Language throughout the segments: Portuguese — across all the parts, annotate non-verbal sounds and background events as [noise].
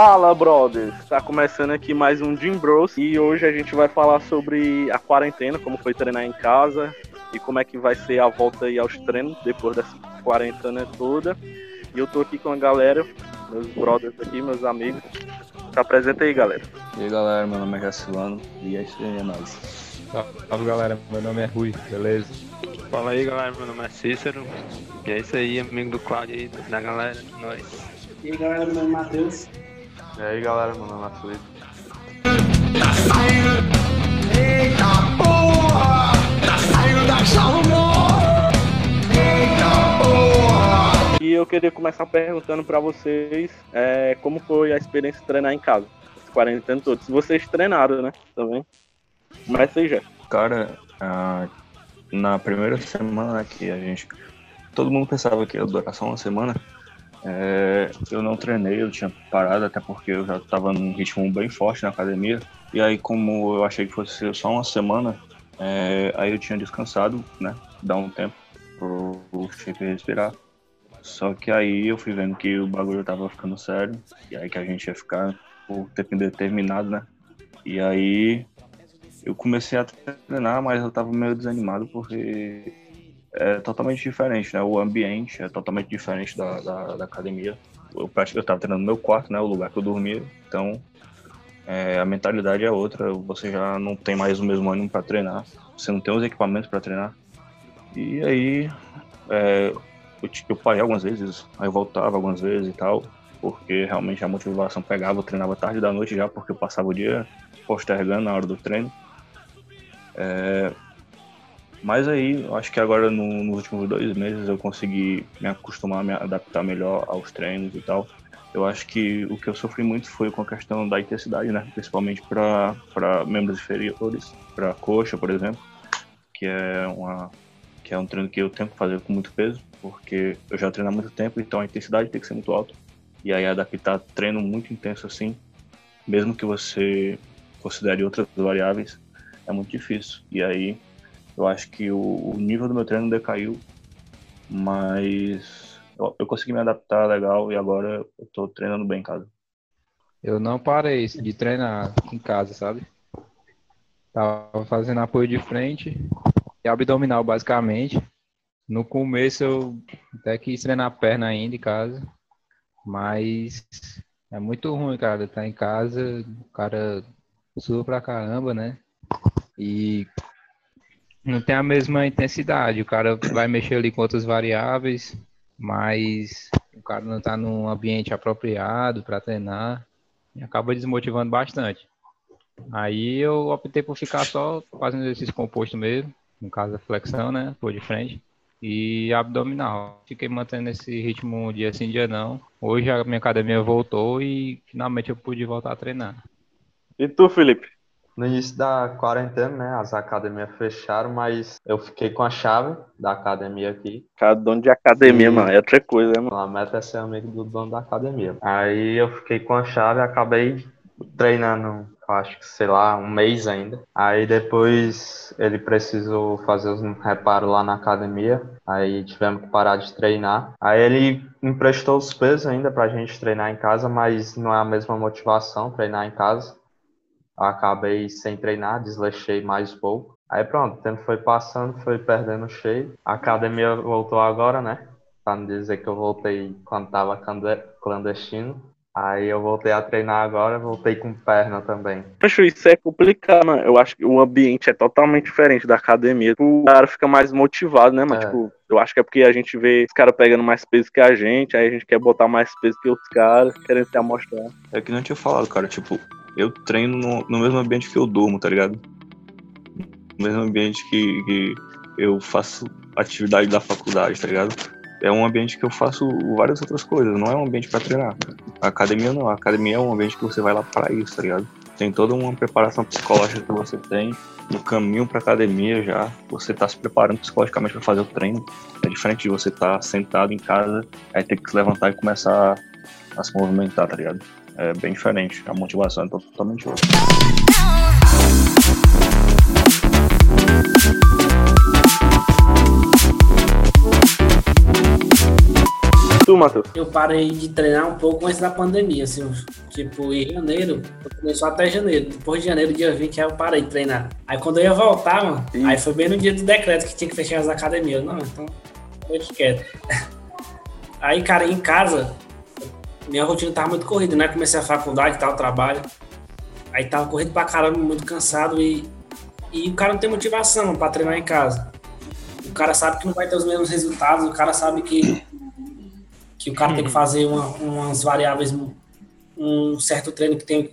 Fala, brothers! Tá começando aqui mais um Jim Bros e hoje a gente vai falar sobre a quarentena, como foi treinar em casa e como é que vai ser a volta aí aos treinos depois dessa quarentena toda. E eu tô aqui com a galera, meus brothers aqui, meus amigos. Se apresenta aí, galera. E aí, galera, meu nome é Jacilano e é isso aí, é nóis. Salve, galera, meu nome é Rui, beleza? Fala aí, galera, meu nome é Cícero e é isso aí, amigo do Claudio aí, da galera, nós. E aí, galera, meu nome é Matheus. E aí galera, meu nome é Felipe. Tá saindo! Eita porra! Tá saindo da jaula! Eita porra! E eu queria começar perguntando pra vocês é, como foi a experiência de treinar em casa, esse quarentena todo. Se vocês treinaram, né? Também. Mas seja. Cara, ah, na primeira semana que a gente. Todo mundo pensava que ia durar só uma semana. É, eu não treinei, eu tinha parado, até porque eu já estava num ritmo bem forte na academia. E aí, como eu achei que fosse só uma semana, é, aí eu tinha descansado, né? Dar um tempo pro, shape respirar. Só que aí eu fui vendo que o bagulho tava ficando sério, e aí que a gente ia ficar por tempo indeterminado, né? E aí eu comecei a treinar, mas eu tava meio desanimado porque é totalmente diferente, né? O ambiente é totalmente diferente da, da, da academia. Eu, eu tava treinando no meu quarto, né? O lugar que eu dormia. Então, é, a mentalidade é outra. Você já não tem mais o mesmo ânimo para treinar. Você não tem os equipamentos para treinar. E aí, é, eu, eu parei algumas vezes, aí eu voltava algumas vezes e tal, porque realmente a motivação pegava. Eu treinava tarde da noite já, porque eu passava o dia postergando na hora do treino. É, mas aí, acho que agora no, nos últimos dois meses eu consegui me acostumar, me adaptar melhor aos treinos e tal. Eu acho que o que eu sofri muito foi com a questão da intensidade, né? Principalmente para membros inferiores, para coxa, por exemplo, que é uma que é um treino que eu tenho que fazer com muito peso, porque eu já treino há muito tempo, então a intensidade tem que ser muito alta. E aí adaptar treino muito intenso assim, mesmo que você considere outras variáveis, é muito difícil. E aí eu acho que o, o nível do meu treino decaiu, mas eu, eu, consegui me adaptar legal e agora eu tô treinando bem em casa. Eu não parei de treinar em casa, sabe? Tava fazendo apoio de frente e abdominal, basicamente. No começo eu até quis treinar a perna ainda em casa, mas é muito ruim, cara, tá em casa, o cara sua pra caramba, né? E não tem a mesma intensidade. O cara vai mexer ali com outras variáveis, mas o cara não está num ambiente apropriado para treinar e acaba desmotivando bastante. Aí eu optei por ficar só fazendo exercício composto mesmo, no caso da flexão, né, por de frente, e abdominal. Fiquei mantendo esse ritmo dia sim, dia não. Hoje a minha academia voltou e finalmente eu pude voltar a treinar. E tu, Felipe? No início da quarentena, né, as academias fecharam, mas eu fiquei com a chave da academia aqui. Cara, dono de academia, e... mano, é outra coisa, né, mano? A meta é ser amigo do dono da academia. Aí eu fiquei com a chave e acabei treinando, acho que, sei lá, um mês ainda. Aí depois ele precisou fazer os reparos lá na academia. Aí tivemos que parar de treinar. Aí ele emprestou os pesos ainda pra gente treinar em casa, mas não é a mesma motivação treinar em casa acabei sem treinar, desleixei mais um pouco. Aí pronto, o tempo foi passando, foi perdendo cheio. A academia voltou agora, né? Pra não dizer que eu voltei quando tava clandestino. Aí eu voltei a treinar agora, voltei com perna também. Acho isso é complicado, mano. Eu acho que o ambiente é totalmente diferente da academia. O cara fica mais motivado, né, mano? É. Tipo, eu acho que é porque a gente vê os caras pegando mais peso que a gente, aí a gente quer botar mais peso que os caras, querendo se amostrar. É que não tinha falado, cara, tipo, eu treino no, no, mesmo ambiente que eu durmo, tá ligado? No mesmo ambiente que, que eu faço atividade da faculdade, tá ligado? É um ambiente que eu faço várias outras coisas, não é um ambiente para treinar. A academia não, a academia é um ambiente que você vai lá para isso, tá ligado? Tem toda uma preparação psicológica que você tem no caminho para academia já, você tá se preparando psicologicamente para fazer o treino. É diferente de você estar tá sentado em casa, aí ter que se levantar e começar a se movimentar, tá ligado? É bem diferente. A motivação é totalmente outra. tu, Matheus? Eu parei de treinar um pouco antes da pandemia, assim, tipo, em janeiro, começou até janeiro. Depois de janeiro, dia 20, aí eu parei de treinar. Aí quando eu ia voltar, mano, Ih. aí foi bem no dia do decreto que tinha que fechar as academias. Eu, Não, então, deixa quieto. [laughs] Aí, cara, em casa, minha rotina tava muito corrida, né? Comecei a faculdade e tal, trabalho. Aí tava corrido pra caramba, muito cansado e, e o cara não tem motivação pra treinar em casa. O cara sabe que não vai ter os mesmos resultados, o cara sabe que, que o cara tem que fazer uma- umas variáveis, um certo treino que tem,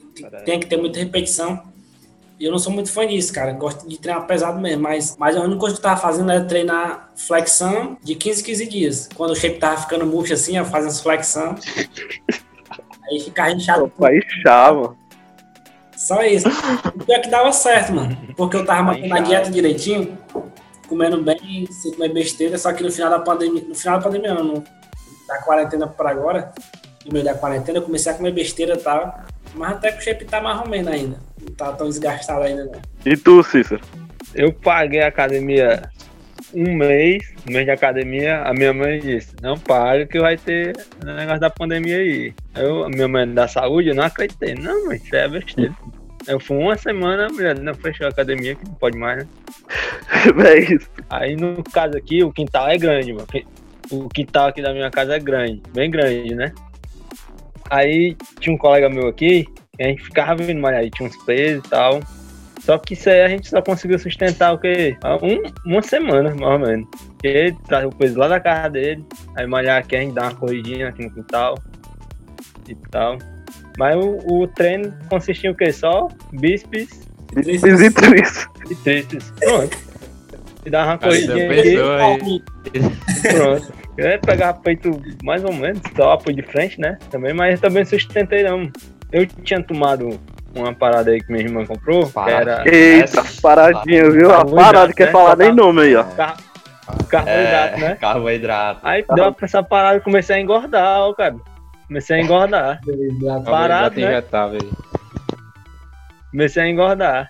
tem que ter muita repetição. E eu não sou muito fã disso, cara. Gosto de treinar pesado mesmo, mas, mas a única coisa que eu tava fazendo era treinar flexão de 15 em 15 dias. Quando o shape tava ficando murcho assim, eu fazia as flexão. [laughs] Aí ficava inchado. Vai chava. Só isso. O pior é que dava certo, mano. Porque eu tava mantendo a dieta direitinho, comendo bem, sem comer besteira, só que no final da pandemia, no final da pandemia não, da quarentena pra agora, no meio da quarentena, eu comecei a comer besteira e tal. Mas até que o shape tá mais ou menos ainda. Não tá tão desgastado ainda, não. E tu, Cícero? Eu paguei a academia um mês, um mês de academia, a minha mãe disse, não paga que vai ter negócio da pandemia aí. Eu, a minha mãe da saúde, eu não acreditei. Não, mãe, isso é besteira. Eu fui uma semana, a mulher não fechou a academia, que não pode mais, né? [laughs] É isso. Aí no caso aqui, o quintal é grande, mano. O quintal aqui da minha casa é grande, bem grande, né? Aí tinha um colega meu aqui, a gente ficava vindo malhar, aí tinha uns pesos e tal. Só que isso aí a gente só conseguiu sustentar o quê? Um, uma semana, mais ou menos. Porque ele traz o peso lá da casa dele, aí malhar aqui a gente dá uma corridinha aqui no quintal e tal. Mas o, o treino consistia em o quê? Só bíceps Bíceps e tríceps. e tríceps. Pronto. E dava uma Aí corridinha aqui. aí. Pronto. Eu ia pegar peito mais ou menos, só apoio de frente, né? Também, mas eu também sustentei não. Eu tinha tomado uma parada aí que minha irmã comprou, que era Eita, paradinha, viu? A parada, quer né? falar nem Tá- nome aí, ó. car- carboidrato, né? Carboidrato. Aí deu pra essa parada e comecei a engordar, ó, cara. Comecei a engordar. Parado, já né? Comecei a engordar.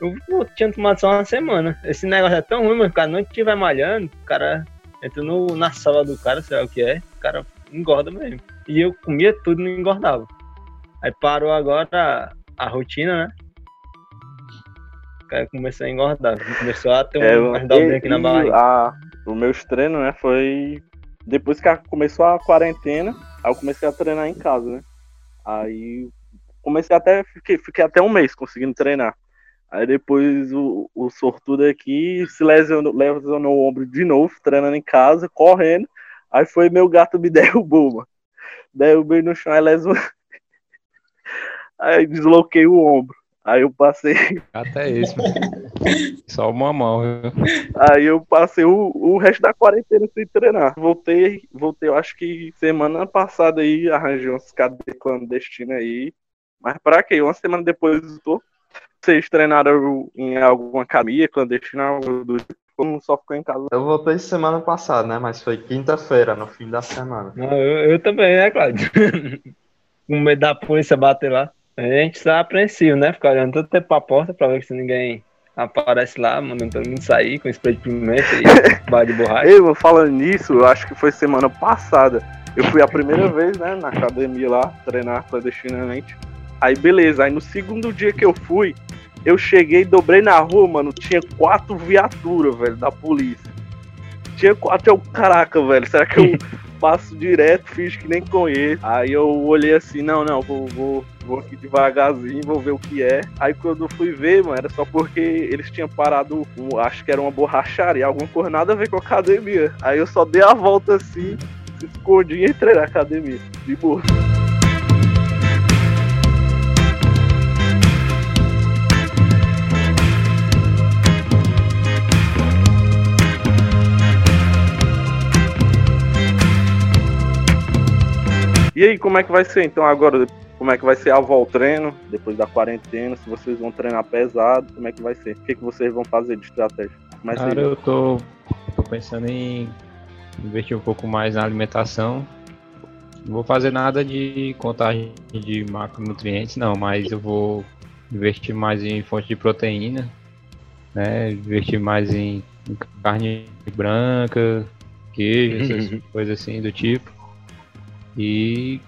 Eu, pô, tinha tomado só uma semana. Esse negócio é tão ruim, mas o cara não estiver malhando, o cara entra no, na sala do cara, sei lá o que é, o cara engorda mesmo. E eu comia tudo e não engordava. Aí parou agora a, a rotina, né? O cara começou a engordar. Começou a ter É, um umas dobrinhas aqui na e- barriga. a- os meus treinos, né, foi depois que começou a quarentena, aí eu comecei a treinar em casa, né? Aí comecei até, fiquei, fiquei até um mês conseguindo treinar. Aí depois o, o sortudo aqui se lesionou, lesionou o ombro de novo, treinando em casa, correndo. Aí foi meu gato me [laughs] derrubou, mano. Derrubei no chão, aí lesionou. Aí desloquei o ombro. Aí eu passei Até mano. Só uma mão, viu? Aí eu passei o, o resto da quarentena sem treinar. Voltei, voltei, eu acho que semana passada aí, arranjei uns cadê clandestinos aí. Mas pra quê? Uma semana depois eu tô. Vocês treinaram em alguma academia clandestina, algo do tipo? Ou não só ficou em casa? Eu voltei semana passada, né? Mas foi quinta-feira, no fim da semana. Não, eu, eu também, né, Cláudio? [laughs] Com medo da polícia bater lá. A gente está apreensivo, né? Ficar olhando todo tempo pra porta pra ver se ninguém aparece lá, mandando todo mundo sair com spray de pimenta e [laughs] barra de borracha. Vou falando nisso, eu acho que foi semana passada. Eu fui a primeira vez, né, na academia lá, treinar clandestinamente. Aí beleza, aí no segundo dia que eu fui, eu cheguei, dobrei na rua, mano, tinha quatro viaturas, velho, da polícia. Tinha quatro, eu, caraca, velho, será que eu [laughs] passo direto, fiz que nem conheço? Aí eu olhei assim, não, não, vou, vou, vou aqui devagarzinho, vou ver o que é. Aí quando eu fui ver, mano, era só porque eles tinham parado, um- acho que era uma borracharia, alguma coisa nada a ver com a academia. Aí eu só dei a volta assim, se escondi e entrei na academia, de boa. E aí, como é que vai ser então agora? Como é que vai ser a volta ao treino depois da quarentena? Se vocês vão treinar pesado, como é que vai ser? O que, que vocês vão fazer de estratégia? Mas Cara, eu tô, tô pensando em investir um pouco mais na alimentação. Não vou fazer nada de contagem de macronutrientes, não, mas eu vou investir mais em fonte de proteína, né? Investir mais em, em carne branca, queijo, essas [laughs] coisas assim do tipo. E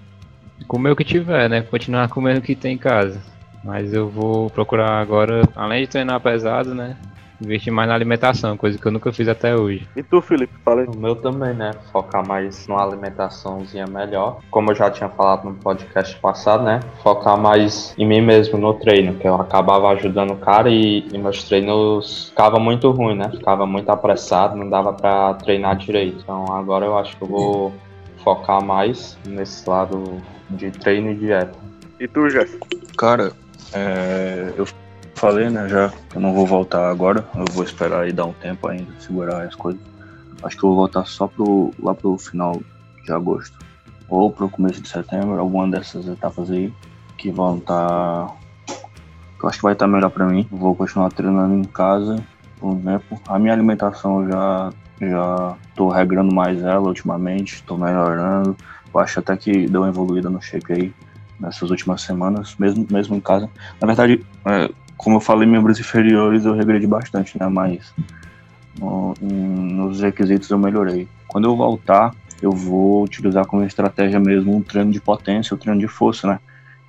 comer o que tiver, né? Continuar comendo o que tem em casa. Mas eu vou procurar agora, além de treinar pesado, né? Investir mais na alimentação, coisa que eu nunca fiz até hoje. E tu, Felipe? Fala aí. O meu também, né? Focar mais numa alimentaçãozinha melhor. Como eu já tinha falado no podcast passado, né? Focar mais em mim mesmo no treino, que eu acabava ajudando o cara e, e meus treinos ficavam muito ruim, né? Ficava muito apressado, não dava pra treinar direito. Então agora eu acho que eu vou focar mais nesse lado de treino e dieta. E tu, Jéssica? Cara, é, eu falei, né, já que eu não vou voltar agora, eu vou esperar aí dar um tempo ainda, segurar as coisas. Acho que eu vou voltar só pro, lá pro final de agosto, ou pro começo de setembro, alguma dessas etapas aí, que vão estar. que eu acho que vai estar melhor pra mim. Vou continuar treinando em casa por um tempo. A minha alimentação eu já, já tô regrando mais ela ultimamente, tô melhorando. Eu acho até que deu uma evoluída no shape aí nessas últimas semanas, mesmo, mesmo em casa. Na verdade, é, como eu falei, membros inferiores eu regredi bastante, né? Mas no- em- nos requisitos eu melhorei. Quando eu voltar, eu vou utilizar como estratégia mesmo um treino de potência, o treino de força, né?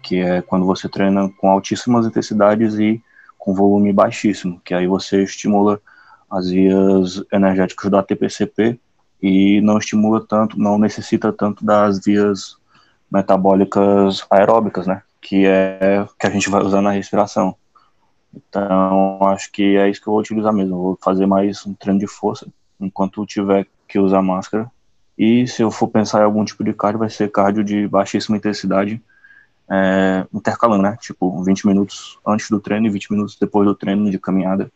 Que é quando você treina com altíssimas intensidades e com volume baixíssimo, que aí você estimula as vias energéticas do ATP-CP e não estimula tanto, não necessita tanto das vias metabólicas aeróbicas, né? Que é que a gente vai usar na respiração. Então, acho que é isso que eu vou utilizar mesmo. Vou fazer mais um treino de força enquanto tiver que usar máscara. E se eu for pensar em algum tipo de cardio, vai ser cardio de baixíssima intensidade, é, intercalando, né? Tipo, 20 minutos antes do treino e 20 minutos depois do treino de caminhada.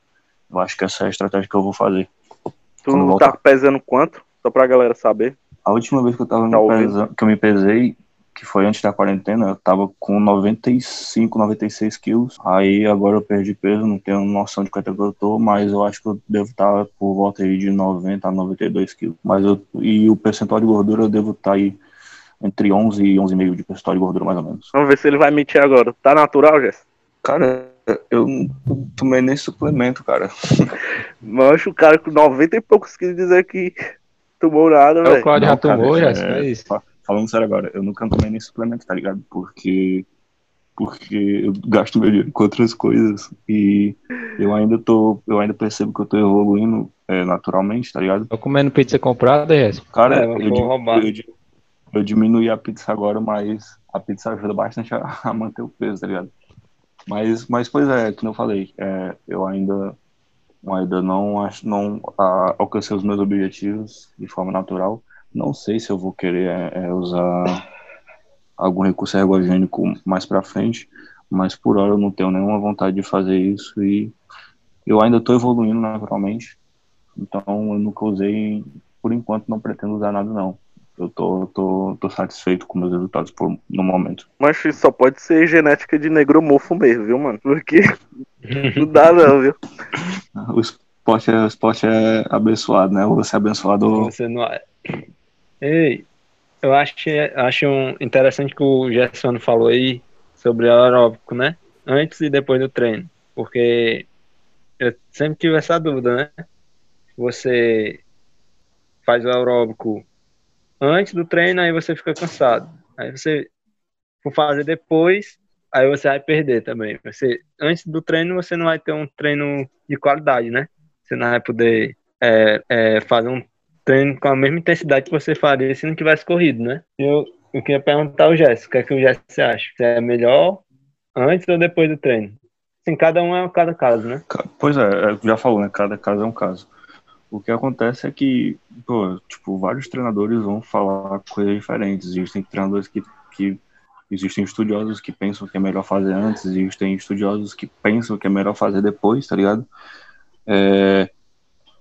Eu acho que essa é a estratégia que eu vou fazer. Tu Quando tá voltar. pesando quanto? Só pra galera saber. A última vez que eu tava me Tá pesando, que eu me pesei, que foi antes da quarentena, eu tava com 95, 96 quilos. Aí agora eu perdi peso, não tenho noção de quanto é que eu tô, mas eu acho que eu devo estar por volta aí de 90 a 92 quilos. Mas eu, e o percentual de gordura eu devo estar aí entre 11 e 11,5 de percentual de gordura, mais ou menos. Vamos ver se ele vai mentir agora. Tá natural, Jéssica? Cara, eu não tomei nem suplemento, cara. [laughs] Mancho, o cara com 90 e poucos quilos dizer que tomou nada, É o velho. Claudio já tomou, já, é, é isso. fa- Falando sério agora, eu nunca tomei nem suplemento, tá ligado? Porque, porque eu gasto meu dinheiro com outras coisas e eu ainda tô, eu ainda percebo que eu tô evoluindo é, naturalmente, tá ligado? Tô comendo pizza comprada, Jéssica. Cara, É, eu, mas eu, di- eu diminui a pizza agora, mas a pizza ajuda bastante a, a manter o peso, tá ligado? Mas, mas pois é, como eu falei, é, eu ainda, ainda não, acho, não alcancei os meus objetivos de forma natural. Não sei se eu vou querer é, é, usar algum recurso ergogênico mais pra frente, mas por hora eu não tenho nenhuma vontade de fazer isso e eu ainda estou evoluindo naturalmente. Então eu nunca usei, por enquanto não pretendo usar nada não. Eu tô, tô, tô satisfeito com meus resultados por, no momento. Mas isso só pode ser genética de negromorfo mesmo, viu, mano? Porque [laughs] não dá não, viu? O esporte é, o esporte é abençoado, né? Ou você é abençoado ou... Você não é. Ei, eu acho, acho interessante que o Gerson falou aí sobre aeróbico, né? Antes e depois do treino. Porque eu sempre tive essa dúvida, né? Você faz o aeróbico antes do treino, aí você fica cansado. Aí você for fazer depois, aí você vai perder também. Você, antes do treino, você não vai ter um treino de qualidade, né? Você não vai poder é, é, fazer um treino com a mesma intensidade que você faria se não tivesse corrido, né? Eu, eu queria perguntar ao Jéssica, o que é que o Jéssica acha? Se é melhor antes ou depois do treino? Assim, cada um é cada caso, né? Pois é, é, já falou, né? Cada caso é um caso. O que acontece é que, pô, tipo, vários treinadores vão falar coisas diferentes. Existem treinadores que, que existem estudiosos que pensam que é melhor fazer antes, existem estudiosos que pensam que é melhor fazer depois, tá ligado? É,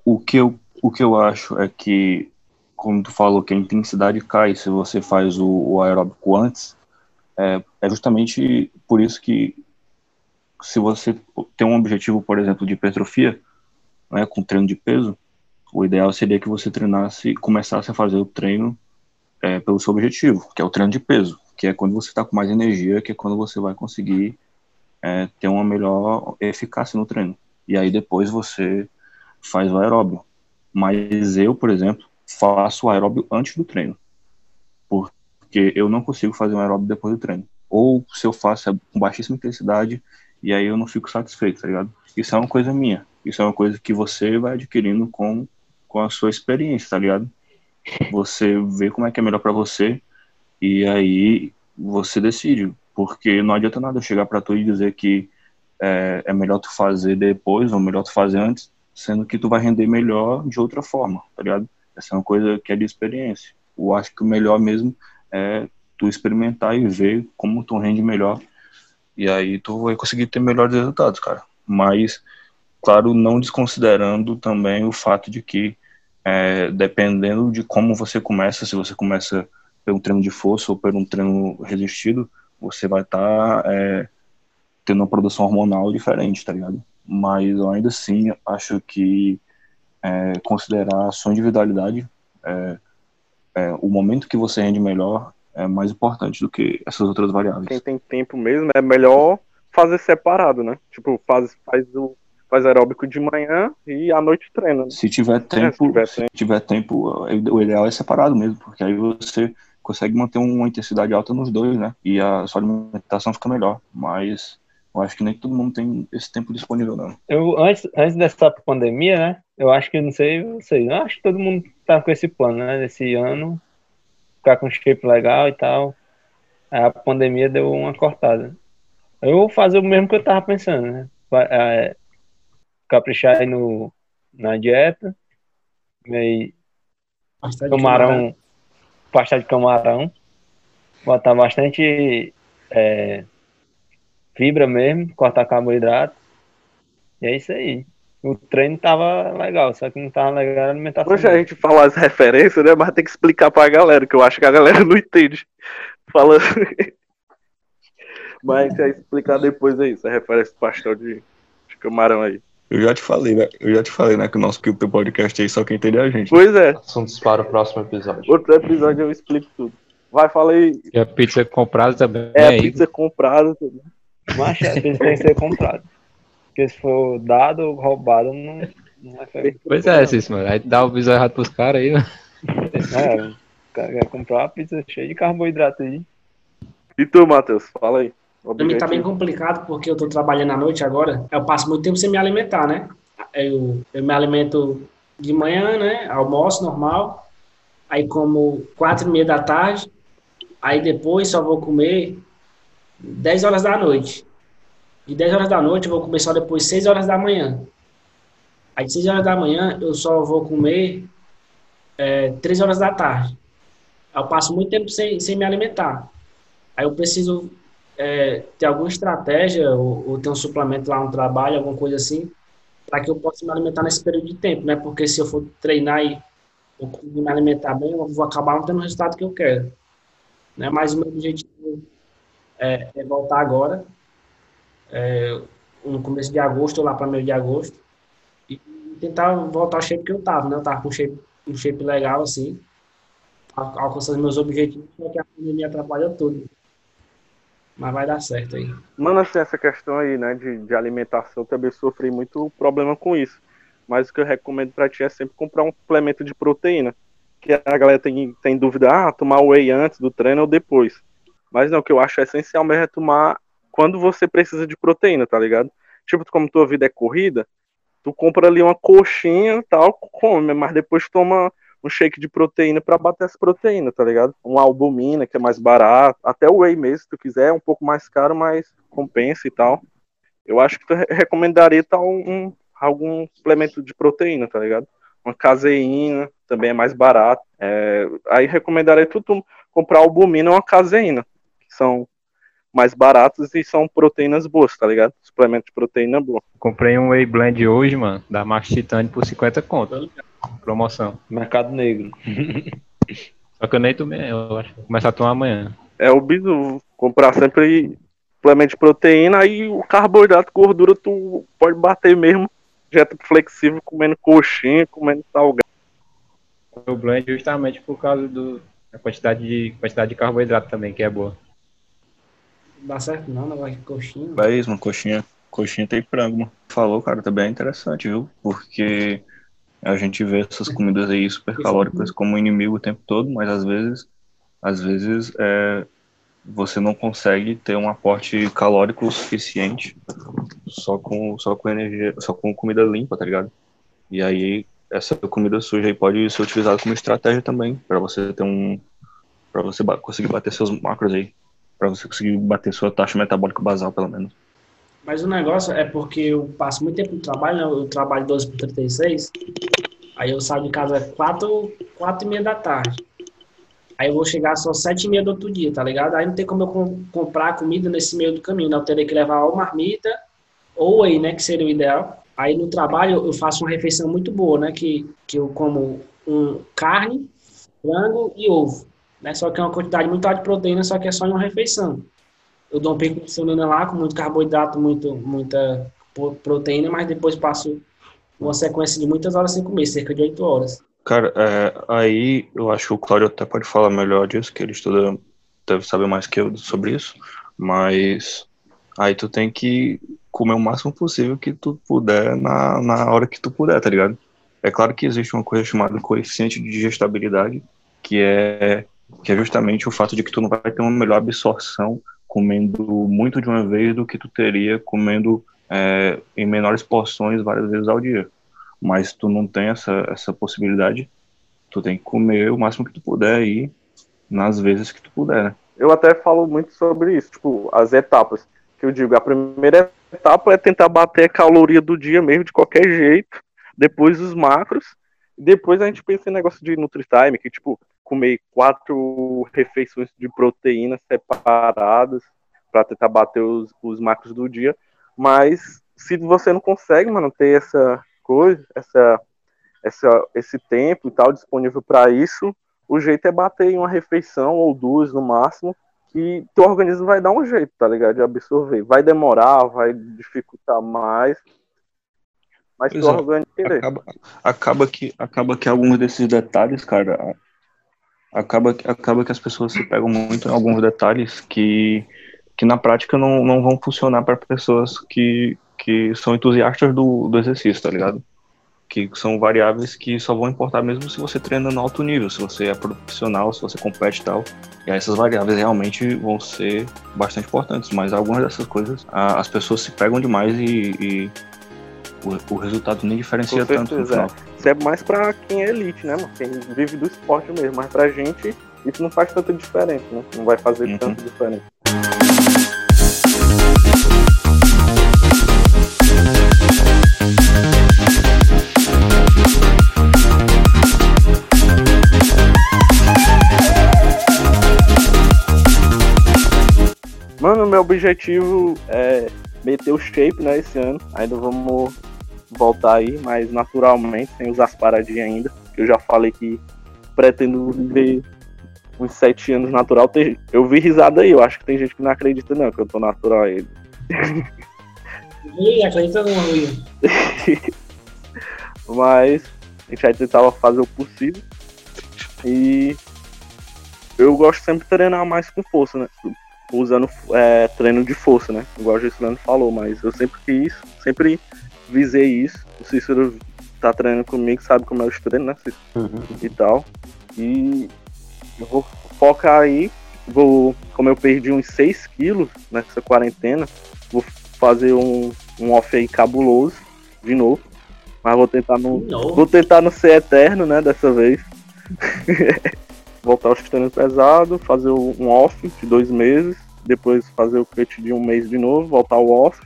o que eu o que eu acho é que, como tu falou, que a intensidade cai se você faz o, o aeróbico antes, é, é justamente por isso que se você tem um objetivo, por exemplo, de hipertrofia, né, com treino de peso, o ideal seria que você treinasse, começasse a fazer o treino é, pelo seu objetivo, que é o treino de peso, que é quando você está com mais energia, que é quando você vai conseguir é, ter uma melhor eficácia no treino. E aí depois você faz o aeróbio. Mas eu, por exemplo, faço o aeróbio antes do treino. Porque eu não consigo fazer um aeróbio depois do treino. Ou se eu faço é com baixíssima intensidade e aí eu não fico satisfeito, tá ligado? Isso é uma coisa minha. Isso é uma coisa que você vai adquirindo com, com a sua experiência, tá ligado? Você vê como é que é melhor para você e aí você decide. Porque não adianta nada eu chegar para tu e dizer que é, é melhor tu fazer depois ou melhor tu fazer antes, sendo que tu vai render melhor de outra forma, tá ligado? Essa é uma coisa que é de experiência. Eu acho que o melhor mesmo é tu experimentar e ver como tu rende melhor e aí tu vai conseguir ter melhores resultados, cara. Mas, claro, não desconsiderando também o fato de que é, dependendo de como você começa, se você começa pelo treino de força ou pelo treino resistido, você vai estar tá, é, tendo uma produção hormonal diferente, tá ligado? Mas eu ainda assim acho que é, considerar a sua individualidade, é, é, o momento que você rende melhor é mais importante do que essas outras variáveis. Quem tem tempo mesmo, é melhor fazer separado, né? Tipo, faz, faz o faz aeróbico de manhã e à noite treina. Né? Se tiver tempo, é, se, tiver, se tiver tempo, o ideal é separado mesmo, porque aí você consegue manter uma intensidade alta nos dois, né? E a sua alimentação fica melhor. Mas eu acho que nem todo mundo tem esse tempo disponível, não. Eu, antes, antes dessa pandemia, né? Eu acho que, não sei vocês, eu acho que todo mundo tá com esse plano, né? Desse ano, ficar com shape legal e tal. Aí a pandemia deu uma cortada. Eu vou fazer o mesmo que eu tava pensando, né? É, caprichar aí no, na dieta. E camarão, pasta de camarão. Botar bastante é, fibra mesmo, cortar carboidrato. E é isso aí. O treino tava legal, só que não tava legal a alimentação. Hoje a gente fala as referências, né? Mas tem que explicar pra galera, que eu acho que a galera não entende. Fala. [laughs] mas a gente vai explicar depois aí, essa referência do pastel de, de camarão aí. Eu já te falei, né? Eu já te falei, né? Que o nosso que o podcast aí só quem entende é a gente. Pois é. Assuntos para o próximo episódio. Outro episódio eu explico tudo. Vai, fala aí. E a pizza comprada também. É, a pizza comprada também. Mas a pizza tem que ser comprada. Porque se for dado ou roubado, não, não é feito. Pois é, Cis, mano. Aí dá o viso errado pros caras aí, né? É, o cara quer comprar uma pizza cheia de carboidrato aí. E tu, Matheus? Fala aí. Pra mim tá bem complicado porque eu tô trabalhando à noite agora. Eu passo muito tempo sem me alimentar, né? Eu, eu me alimento de manhã, né? Almoço normal. Aí como quatro e meia da tarde. Aí depois só vou comer 10 horas da noite. De 10 horas da noite eu vou comer só depois 6 horas da manhã. Aí de 6 horas da manhã eu só vou comer é, 3 horas da tarde. Eu passo muito tempo sem, sem me alimentar. Aí eu preciso é, ter alguma estratégia ou, ou ter um suplemento lá no trabalho, alguma coisa assim, para que eu possa me alimentar nesse período de tempo, né? Porque se eu for treinar e eu me alimentar bem, eu vou acabar não tendo o resultado que eu quero. Né? Mas o meu objetivo é, é voltar agora, é, no começo de agosto, ou lá para meio de agosto, e tentar voltar ao shape que eu tava, né? Eu tava com um shape, um shape legal, assim, alcançando meus objetivos, só que a pandemia atrapalhou tudo. Mas vai dar certo aí. Mano, assim, essa questão aí, né, de, de alimentação, também sofri muito problema com isso. Mas o que eu recomendo pra ti é sempre comprar um suplemento de proteína. Que a galera tem, tem dúvida, ah, tomar whey antes do treino ou depois. Mas não, o que eu acho essencial mesmo é tomar quando você precisa de proteína, tá ligado? Tipo, como tua vida é corrida, tu compra ali uma coxinha tal, come, mas depois toma um shake de proteína para bater essa proteína, tá ligado? Uma albumina, que é mais barato, até o whey mesmo, se tu quiser, é um pouco mais caro, mas compensa e tal. Eu acho que tu recomendaria tal um, algum suplemento de proteína, tá ligado? Uma caseína, também é mais barato. É, aí recomendaria tu, tu comprar albumina ou uma caseína, que são mais baratos e são proteínas boas, tá ligado? Suplemento de proteína boa. Comprei um Whey Blend hoje, mano, da Max Titani por 50 conto. Promoção. Mercado Negro. [laughs] Só que eu nem tomei, eu acho. Vou começar a tomar amanhã. É o bizu. Comprar sempre suplemento de proteína, aí o carboidrato, gordura, tu pode bater mesmo. Dieta flexível, comendo coxinha, comendo salgado. O blend justamente por causa do, da quantidade de, quantidade de carboidrato também, que é boa. Não dá certo não, negócio de coxinha. É isso, mano, coxinha. Coxinha tem frango, mano. Falou, cara, também é interessante, viu? Porque A gente vê essas comidas aí super calóricas como inimigo o tempo todo, mas às vezes, às vezes é, você não consegue ter um aporte calórico suficiente só com só com energia, só com comida limpa, tá ligado? E aí essa comida suja aí pode ser utilizada como estratégia também para você ter um para você conseguir bater seus macros aí, para você conseguir bater sua taxa metabólica basal pelo menos. Mas o negócio é porque eu passo muito tempo no trabalho, né? Eu trabalho 12 por 36. Aí eu saio de casa 4, 4 e meia da tarde. Aí eu vou chegar só 7 e meia do outro dia, tá ligado? Aí não tem como eu com- comprar comida nesse meio do caminho, né? Eu teria que levar ou marmita ou whey, né? Que seria o ideal. Aí no trabalho eu faço uma refeição muito boa, né? Que, que eu como um carne, frango e ovo. Né? Só que é uma quantidade muito alta de proteína, só que é só em uma refeição. Eu dou um de insulina lá com muito carboidrato, muito, muita proteína, mas depois passo uma sequência de muitas horas sem comer, cerca de 8 horas. Cara, é, aí eu acho que o Cláudio até pode falar melhor disso, que ele estuda, deve saber mais que eu sobre isso, mas aí tu tem que comer o máximo possível que tu puder na, na hora que tu puder, tá ligado? É claro que existe uma coisa chamada coeficiente de digestibilidade, que é, que é justamente o fato de que tu não vai ter uma melhor absorção comendo muito de uma vez do que tu teria comendo é, em menores porções várias vezes ao dia mas tu não tem essa, essa possibilidade, tu tem que comer o máximo que tu puder aí, nas vezes que tu puder, né? Eu até falo muito sobre isso, tipo, as etapas. Que eu digo, a primeira etapa é tentar bater a caloria do dia mesmo, de qualquer jeito. Depois os macros. Depois a gente pensa em negócio de NutriTime, que, tipo, comer quatro refeições de proteína separadas para tentar bater os, os macros do dia. Mas se você não consegue, mano, ter essa coisa, essa, essa, esse tempo e tal disponível para isso, o jeito é bater em uma refeição ou duas no máximo, que teu organismo vai dar um jeito, tá ligado? De absorver. Vai demorar, vai dificultar mais, mas Pois teu é. organismo. Acaba, acaba, que, acaba que alguns desses detalhes, cara, acaba, acaba que as pessoas se pegam muito em alguns detalhes que, que na prática não, não vão funcionar para pessoas que, que são entusiastas do, do exercício, tá ligado? Que são variáveis que só vão importar mesmo se você treina no alto nível, se você é profissional, se você compete e tal. E aí essas variáveis realmente vão ser bastante importantes, mas algumas dessas coisas a- as pessoas se pegam demais e, e o, o resultado nem diferencia Com tanto no final. Isso é mais pra quem é elite, né, mano? Quem vive do esporte mesmo. Mas pra gente, isso não faz tanta diferença, né? Não vai fazer Uhum. tanta diferença. Mano, meu objetivo é meter o shape, né, esse ano. Ainda vamos voltar aí, mas naturalmente, sem usar as paradinhas ainda. Eu já falei que pretendo viver uns sete anos natural. Eu vi risada aí, eu acho que tem gente que não acredita não, que eu tô natural aí. E acredita no Will? [laughs] Mas a gente vai tentar fazer o possível. E eu gosto sempre de treinar mais com força, né? Usando é, treino de força, né? Igual o Gislano falou, mas eu sempre quis, sempre visei isso. O Cícero tá treinando comigo, sabe como é os treinos, né, Cícero? E tal. E eu vou focar aí, vou, como eu perdi uns 6 quilos nessa quarentena, vou fazer um, um off aí cabuloso de novo. Mas vou tentar não. Não. Vou tentar não ser eterno, né, dessa vez. [laughs] Voltar aos treinos pesados, fazer um off de dois meses, depois fazer o cut de um mês de novo, voltar ao off.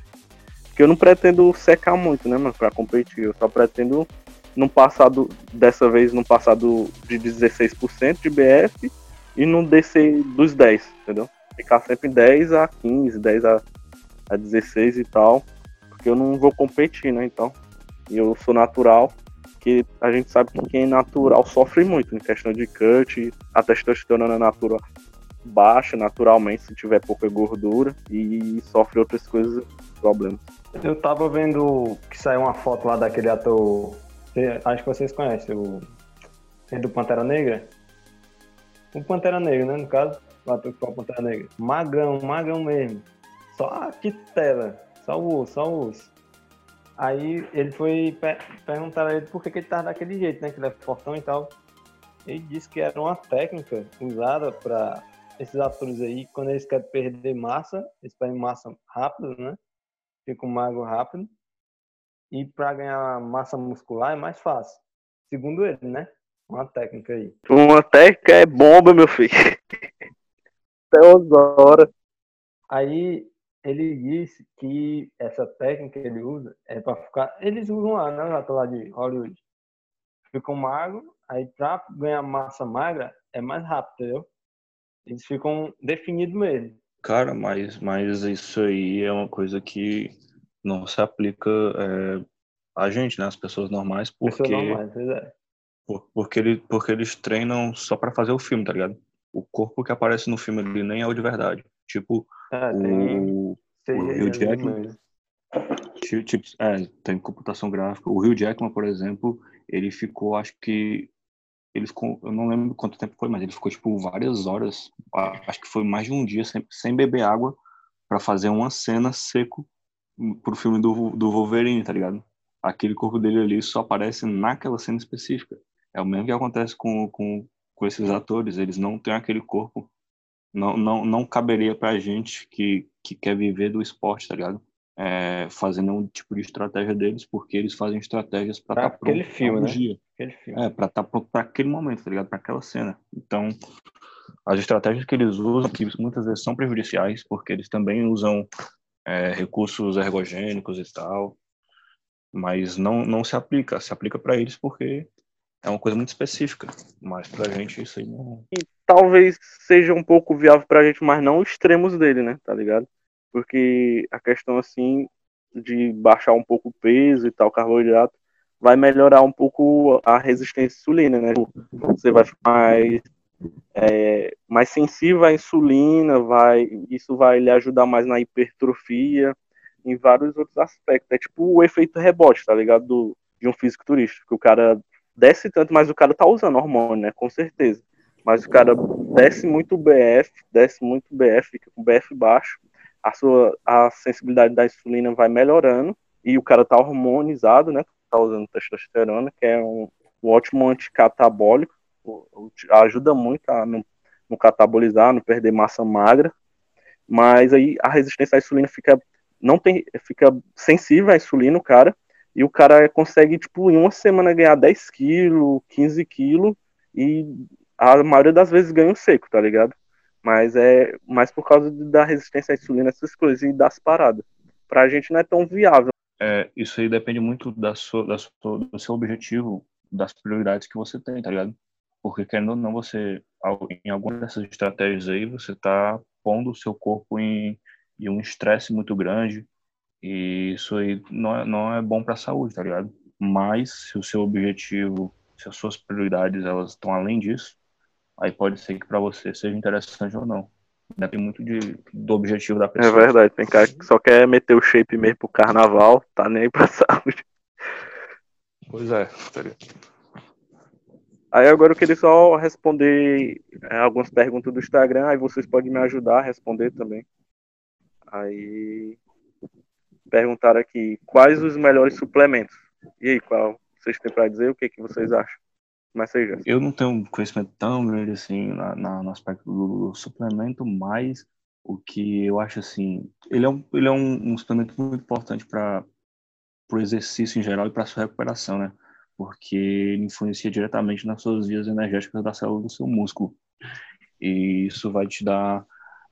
Porque eu não pretendo secar muito, né, mano, pra competir. Eu só pretendo não passar do, dessa vez não passar do, de 16% de BF e não descer dos 10, entendeu? Ficar sempre 10 a 15, 10 a, a 16 e tal. Porque eu não vou competir, né? Então. E eu sou natural, que a gente sabe que quem é natural sofre muito em questão de cut, a testosterona natural baixa naturalmente se tiver pouca gordura e sofre outras coisas, problemas. Eu tava vendo que saiu uma foto lá daquele ator. Acho que vocês conhecem, o. é do Pantera Negra? O Pantera Negra, né? No caso, o ator que foi o Pantera Negra. Magrão, magrão mesmo. Só a tela. Só o osso, só o osso. Aí ele foi pe perguntar a ele por que, que ele tava daquele jeito, né? Que ele é fortão e tal. Ele disse que era uma técnica usada para esses atores aí, quando eles querem perder massa, eles perdem massa rápido, né? Ficam magro rápido. E para ganhar massa muscular é mais fácil. Segundo ele, né? Uma técnica aí. Uma técnica é bomba, meu filho. Até horas. Aí ele disse que essa técnica que ele usa é para ficar. Eles usam lá, né? Já tô lá de Hollywood. Ficam magro, aí para ganhar massa magra é mais rápido, entendeu? Eles ficam definidos mesmo. Cara, mas, mas isso aí é uma coisa que não se aplica é, a gente, né? As pessoas normais, porque, Pessoas normais, é. por- porque, ele, porque eles treinam só pra fazer o filme, tá ligado? O corpo que aparece no filme ali nem é o de verdade. Tipo, tem o, CGI Hugh Jackman? Ti- Tipo, é, tem computação gráfica. O Hugh Jackman, por exemplo, ele ficou, acho que. Ele ficou, eu não lembro quanto tempo foi, mas ele ficou, tipo, várias horas, acho que foi mais de um dia sem, sem beber água pra fazer uma cena seco pro filme do, do Wolverine, tá ligado? Aquele corpo dele ali só aparece naquela cena específica. É o mesmo que acontece com, com, com esses atores, eles não têm aquele corpo. Não, não, não caberia pra gente que, que quer viver do esporte, tá ligado? É, fazer nenhum tipo de estratégia deles, porque eles fazem estratégias para estar pronto aquele filme, né? dia. Aquele filme. É, para estar pronto para aquele momento, tá ligado? Para aquela cena. Então, as estratégias que eles usam, que muitas vezes são prejudiciais, porque eles também usam é, recursos ergogênicos e tal, mas não, não se aplica. Se aplica para eles porque é uma coisa muito específica. Mas pra gente isso aí não. talvez seja um pouco viável pra gente, mas não os extremos dele, né? Tá ligado? Porque a questão assim de baixar um pouco o peso e tal, carboidrato, vai melhorar um pouco a resistência à insulina, né? Você vai ficar mais, é, mais sensível à insulina, vai, isso vai lhe ajudar mais na hipertrofia, em vários outros aspectos. É tipo o efeito rebote, tá ligado? Do, de um fisiculturista, que o cara desce tanto, mas o cara tá usando hormônio, né? Com certeza. Mas o cara desce muito BF, desce muito BF, fica com BF baixo, a sua a sensibilidade da insulina vai melhorando e o cara tá hormonizado, né? Tá usando testosterona, que é um, um ótimo anticatabólico, ajuda muito a não, não catabolizar, não perder massa magra, mas aí a resistência à insulina fica não tem fica sensível à insulina o cara e o cara consegue tipo em uma semana ganhar 10 quilos, 15 quilos e a maioria das vezes ganha um seco, tá ligado? Mas é mais por causa da resistência à insulina, essas coisas, e das paradas. Pra gente não é tão viável. É, isso aí depende muito da sua, da sua, do seu objetivo, das prioridades que você tem, tá ligado? Porque querendo ou não, você, em alguma dessas estratégias aí, você tá pondo o seu corpo em, em um estresse muito grande, e isso aí não é, não é bom pra saúde, tá ligado? Mas, se o seu objetivo, se as suas prioridades, elas estão além disso, aí pode ser que pra você seja interessante ou não. Depende muito de, do objetivo da É pessoa. verdade, tem cara que só quer meter o shape mesmo pro carnaval, tá nem aí pra [laughs] saúde. Pois é? Aí agora eu queria só responder é, algumas perguntas do Instagram, aí vocês podem me ajudar a responder também. Aí perguntaram aqui quais os melhores suplementos. E aí, qual vocês têm pra dizer? O que, que vocês acham? Mas seja. Eu não tenho um conhecimento tão grande assim na, na- no aspecto do suplemento, mas o que eu acho assim, ele é um, ele é um, um suplemento muito importante para o exercício em geral e para sua recuperação, né? Porque ele influencia diretamente nas suas vias energéticas da célula do seu músculo. E isso vai te dar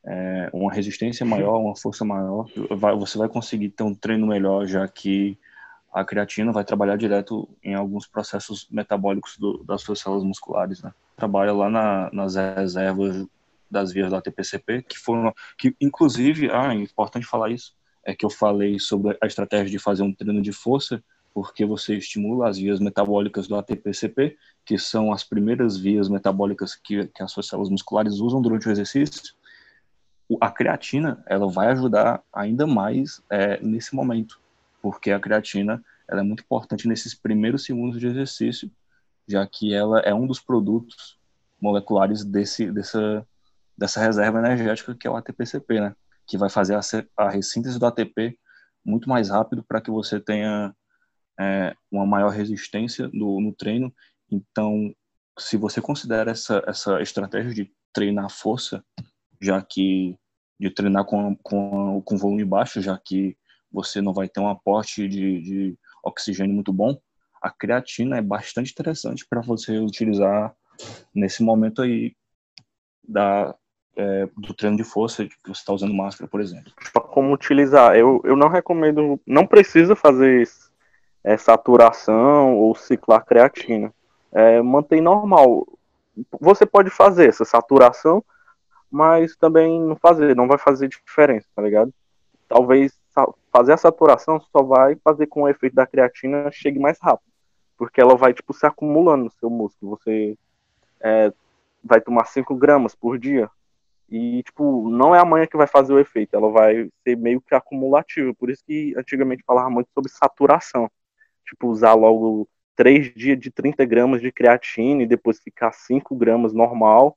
é, uma resistência maior, uma força maior. Vai- você vai conseguir ter um treino melhor, já que a creatina vai trabalhar direto em alguns processos metabólicos do, das suas células musculares, né? Trabalha lá na, nas reservas das vias do ATPCP, que foram, que inclusive, ah, é importante falar isso, é que eu falei sobre a estratégia de fazer um treino de força, porque você estimula as vias metabólicas do ATPCP, que são as primeiras vias metabólicas que, que as suas células musculares usam durante o exercício. A creatina, ela vai ajudar ainda mais é, nesse momento, porque a creatina ela é muito importante nesses primeiros segundos de exercício, já que ela é um dos produtos moleculares desse, dessa, dessa reserva energética que é o ATPCP, né? Que vai fazer a, a ressíntese do ATP muito mais rápido para que você tenha é, uma maior resistência no, no treino. Então, se você considera essa, essa estratégia de treinar força, já que de treinar com, com, com volume baixo, já que você não vai ter um aporte de, de oxigênio muito bom, a creatina é bastante interessante para você utilizar nesse momento aí da, é, do treino de força que você está usando máscara, por exemplo. Como utilizar? Eu, eu não recomendo, não precisa fazer é, saturação ou ciclar creatina. É, mantém normal. Você pode fazer essa saturação, mas também não fazer, não vai fazer diferença, tá ligado? Talvez fazer a saturação só vai fazer com o efeito da creatina chegue mais rápido, porque ela vai tipo se acumulando no seu músculo. Você é, vai tomar 5 gramas por dia e tipo não é a manhã que vai fazer o efeito, ela vai ser meio que acumulativa. Por isso que antigamente falava muito sobre saturação, tipo usar logo 3 dias de 30 gramas de creatina e depois ficar 5 gramas normal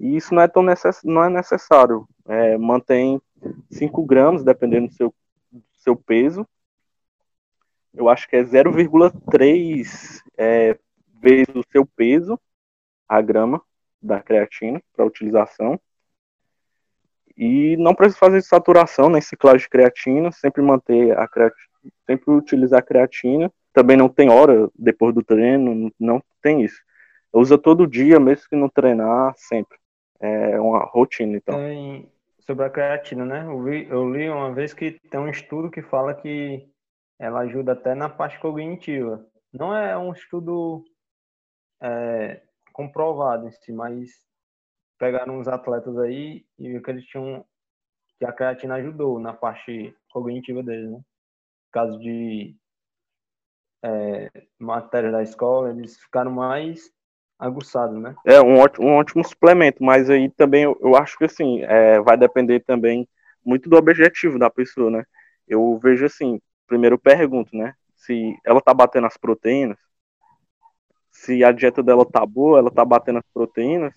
e isso não é tão necess... não é necessário. É, mantém 5 gramas, dependendo do seu, seu peso. Eu acho que é 0,3 é, vezes o seu peso, a grama da creatina para utilização. E não precisa fazer saturação nem ciclagem de creatina, sempre manter a creatina, sempre utilizar a creatina. Também não tem hora depois do treino, não tem isso. Usa todo dia, mesmo que não treinar, sempre é uma rotina, então. Tem, sobre a creatina, né? Eu, vi, eu li uma vez que tem um estudo que fala que ela ajuda até na parte cognitiva. Não é um estudo é, comprovado em si, mas pegaram uns atletas aí e viram que eles tinham que a creatina ajudou na parte cognitiva deles, né? caso de é, matéria da escola, eles ficaram mais aguçado, né? É um ótimo, um ótimo suplemento, mas aí também eu, eu acho que assim, é, vai depender também muito do objetivo da pessoa, né? Eu vejo assim, primeiro eu pergunto, né? Se ela tá batendo as proteínas, se a dieta dela tá boa, ela tá batendo as proteínas,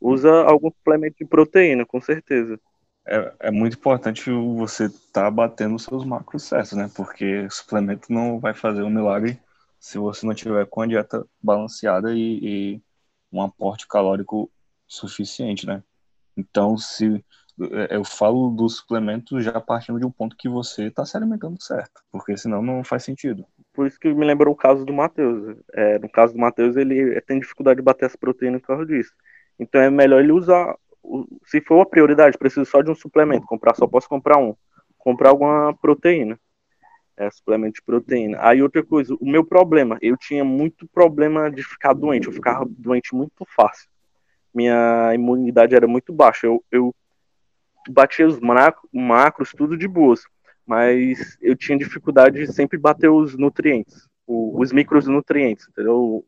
usa algum suplemento de proteína, com certeza. É, é muito importante você tá batendo os seus macros certos, né? Porque suplemento não vai fazer um milagre se você não tiver com a dieta balanceada e, e um aporte calórico suficiente, né? Então, se é, eu falo do suplemento já partindo de um ponto que você está se alimentando certo, porque senão não faz sentido. Por isso que me lembrou o caso do Matheus. É, no caso do Matheus, ele tem dificuldade de bater as proteínas por causa disso. Então é melhor ele usar, se for a prioridade, preciso só de um suplemento, comprar só posso comprar um, comprar alguma proteína é, suplemento de proteína. Aí outra coisa, o meu problema, eu tinha muito problema de ficar doente, eu ficava doente muito fácil. Minha imunidade era muito baixa, eu, eu batia os macros, tudo de boas, mas eu tinha dificuldade de sempre bater os nutrientes, os micronutrientes, entendeu?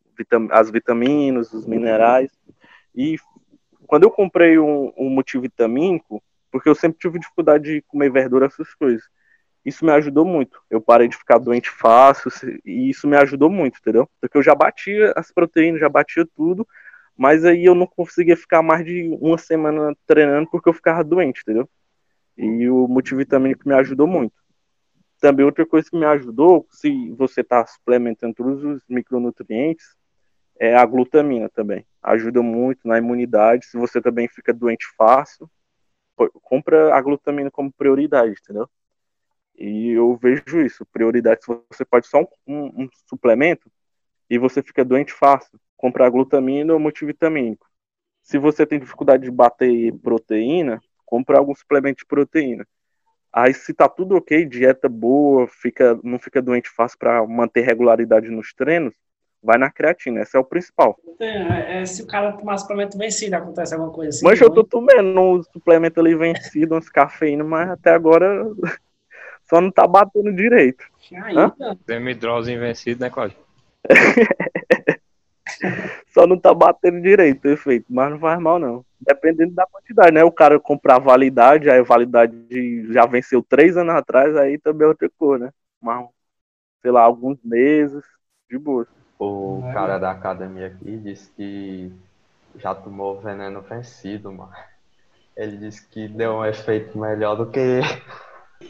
As vitaminas, os minerais. E quando eu comprei um, um multivitamínico, porque eu sempre tive dificuldade de comer verdura, essas coisas isso me ajudou muito. Eu parei de ficar doente fácil e isso me ajudou muito, entendeu? Porque eu já batia as proteínas, já batia tudo, mas aí eu não conseguia ficar mais de uma semana treinando porque eu ficava doente, entendeu? E o multivitamínico me ajudou muito. Também outra coisa que me ajudou, se você está suplementando todos os micronutrientes, é a glutamina também. Ajuda muito na imunidade. Se você também fica doente fácil, compra a glutamina como prioridade, entendeu? E eu vejo isso, prioridade, se você pode só um, um, um suplemento e você fica doente fácil, comprar glutamina ou multivitamínico. Se você tem dificuldade de bater proteína, compra algum suplemento de proteína. Aí se tá tudo ok, dieta boa, fica, não fica doente fácil para manter regularidade nos treinos, vai na creatina, esse é o principal. É, é, se o cara tomar suplemento vencido, acontece alguma coisa assim. Mas eu tô tomando um suplemento ali vencido, uns cafeína, mas até agora só não tá batendo direito. Demidrose invencido, né, Cláudio? [laughs] Só não tá batendo direito, perfeito. Mas não faz mal, não. Dependendo da quantidade, né? O cara comprar validade, aí a validade já venceu três anos atrás, aí também é outra cor, né? Mas, sei lá, alguns meses, de boa. O cara da academia aqui disse que já tomou veneno vencido, mano. Ele disse que deu um efeito melhor do que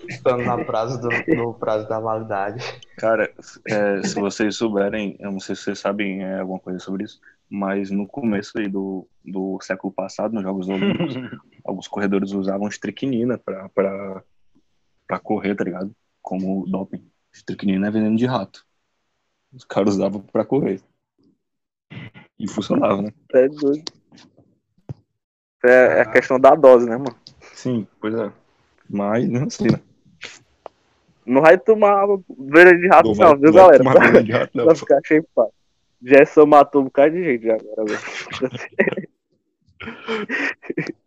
Estando na prazo do, no prazo da validade. Cara, é, se vocês souberem, eu não sei se vocês sabem é, alguma coisa sobre isso, mas no começo aí do, do século passado, nos Jogos Olímpicos, [laughs] alguns corredores usavam estricnina pra, pra, pra correr, tá ligado? Como doping. Estricnina é veneno de rato. Os caras usavam pra correr. E funcionava, né? É doido. É, é a questão da dose, né, mano? Sim, pois é. Mas, não sei, né? Não vai tomar veneno de rato, Não não, viu, não vai galera? tomar veneno de rato, não. Vai ficar cheio de pá. Gerson matou um bocado de gente já agora, velho. [laughs]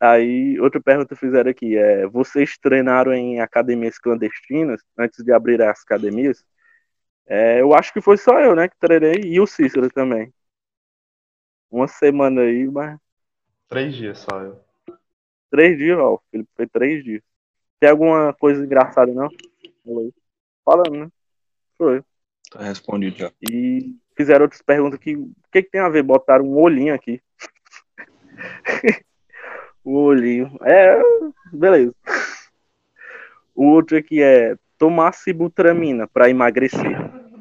Aí, outra pergunta fizeram aqui é: vocês treinaram em academias clandestinas antes de abrir as academias? É, eu acho que foi só eu, né, que treinei e o Cícero também. Uma semana aí, mas Três dias só eu. Três dias, ó. Ele foi três dias. Tem alguma coisa engraçada, não? Falando, né? Foi. Tá respondido já. E fizeram outras perguntas que o que, que tem a ver? Botaram um olhinho aqui. [laughs] o olhinho. É, beleza. O outro aqui é tomar sibutramina para emagrecer.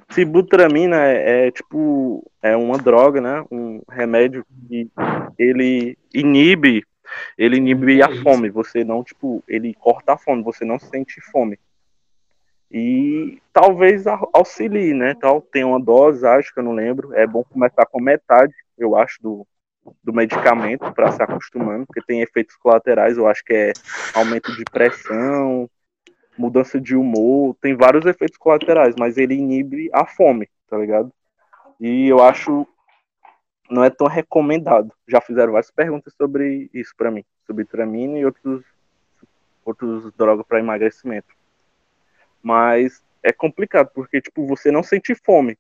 Sibutramina é, é tipo é uma droga, né? Um remédio que ele inibe, ele inibe a fome. Você não tipo, ele corta a fome. Você não sente fome e talvez au- auxilie, né? Tal, tem uma dose, acho que eu não lembro. É bom começar com metade, eu acho, do, do medicamento para se acostumando, porque tem efeitos colaterais, eu acho que é aumento de pressão, mudança de humor, tem vários efeitos colaterais, mas ele inibe a fome, tá ligado? E eu acho não é tão recomendado. Já fizeram várias perguntas sobre isso para mim, sobre tramina e outros outros drogas para emagrecimento. Mas é complicado porque tipo você não sente fome.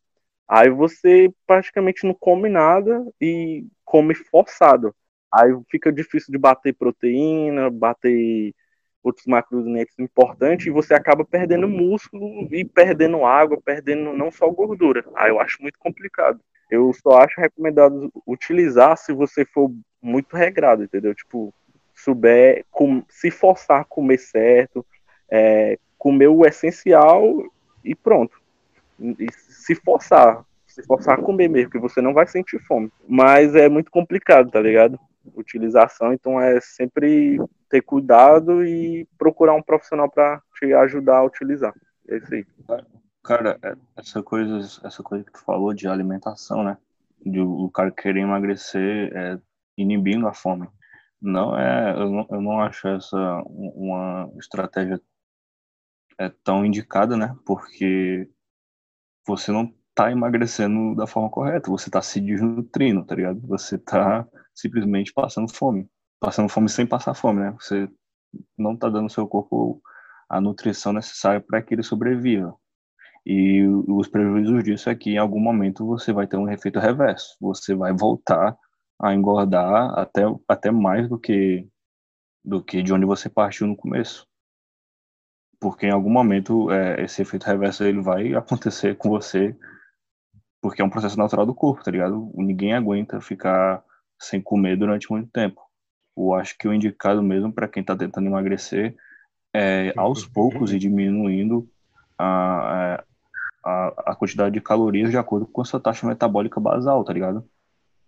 Aí você praticamente não come nada e come forçado. Aí fica difícil de bater proteína bater outros macronutrientes importantes e você acaba perdendo músculo e perdendo água perdendo não só gordura. Aí eu acho muito complicado eu só acho recomendado utilizar se você for muito regrado entendeu tipo souber com, se forçar a comer certo é, comer o essencial e pronto. E se forçar, se forçar a comer mesmo, que você não vai sentir fome. Mas é muito complicado, tá ligado? Utilização, então é sempre ter cuidado e procurar um profissional para te ajudar a utilizar. É isso aí. Cara, é- essa coisa, essa coisa que tu falou de alimentação, né? De o cara querer emagrecer é, inibindo a fome. Não é, eu não, eu não acho essa um- uma estratégia é, tão indicada, né? Porque você não tá emagrecendo da forma correta, você tá se desnutrindo, tá ligado? Você tá simplesmente passando fome. Passando fome sem passar fome, né? Você não tá dando ao seu corpo a nutrição necessária para que ele sobreviva. E os prejuízos disso é que em algum momento você vai ter um efeito reverso. Você vai voltar a engordar até, até mais do que do que de onde você partiu no começo. Porque em algum momento é, esse efeito reverso ele vai acontecer com você, porque é um processo natural do corpo, tá ligado? Ninguém aguenta ficar sem comer durante muito tempo. Eu acho que o indicado mesmo para quem está tentando emagrecer é aos poucos e diminuindo a, a, a quantidade de calorias de acordo com a sua taxa metabólica basal, tá ligado?